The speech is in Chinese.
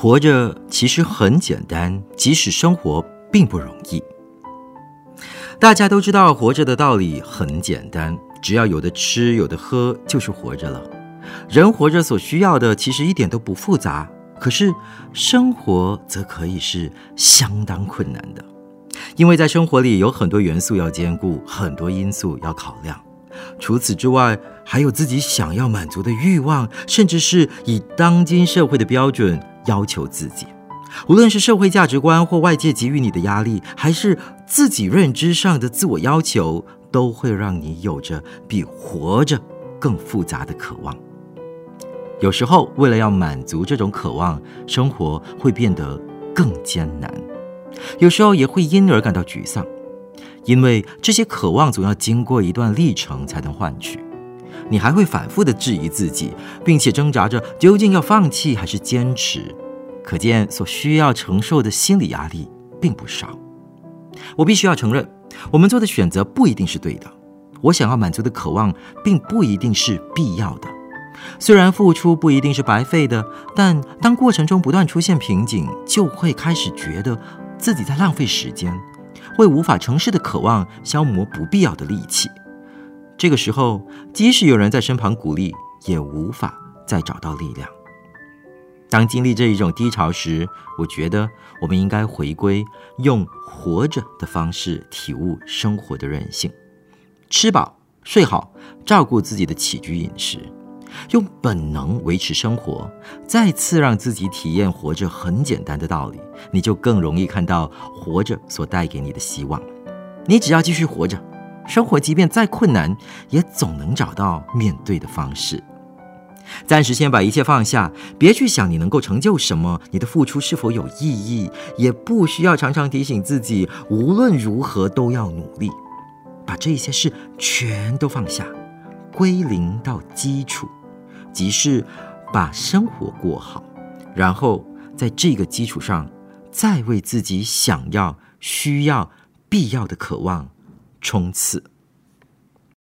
活着其实很简单，即使生活并不容易。大家都知道，活着的道理很简单，只要有的吃，有的喝，就是活着了。人活着所需要的其实一点都不复杂，可是生活则可以是相当困难的，因为在生活里有很多元素要兼顾，很多因素要考量。除此之外，还有自己想要满足的欲望，甚至是以当今社会的标准要求自己。无论是社会价值观或外界给予你的压力，还是自己认知上的自我要求，都会让你有着比活着更复杂的渴望。有时候，为了要满足这种渴望，生活会变得更艰难；有时候也会因而感到沮丧。因为这些渴望总要经过一段历程才能换取，你还会反复的质疑自己，并且挣扎着究竟要放弃还是坚持。可见所需要承受的心理压力并不少。我必须要承认，我们做的选择不一定是对的。我想要满足的渴望并不一定是必要的。虽然付出不一定是白费的，但当过程中不断出现瓶颈，就会开始觉得自己在浪费时间。为无法成事的渴望消磨不必要的力气，这个时候，即使有人在身旁鼓励，也无法再找到力量。当经历这一种低潮时，我觉得我们应该回归用活着的方式体悟生活的韧性，吃饱睡好，照顾自己的起居饮食。用本能维持生活，再次让自己体验活着很简单的道理，你就更容易看到活着所带给你的希望。你只要继续活着，生活即便再困难，也总能找到面对的方式。暂时先把一切放下，别去想你能够成就什么，你的付出是否有意义，也不需要常常提醒自己无论如何都要努力。把这些事全都放下，归零到基础。即是把生活过好，然后在这个基础上，再为自己想要、需要、必要的渴望冲刺。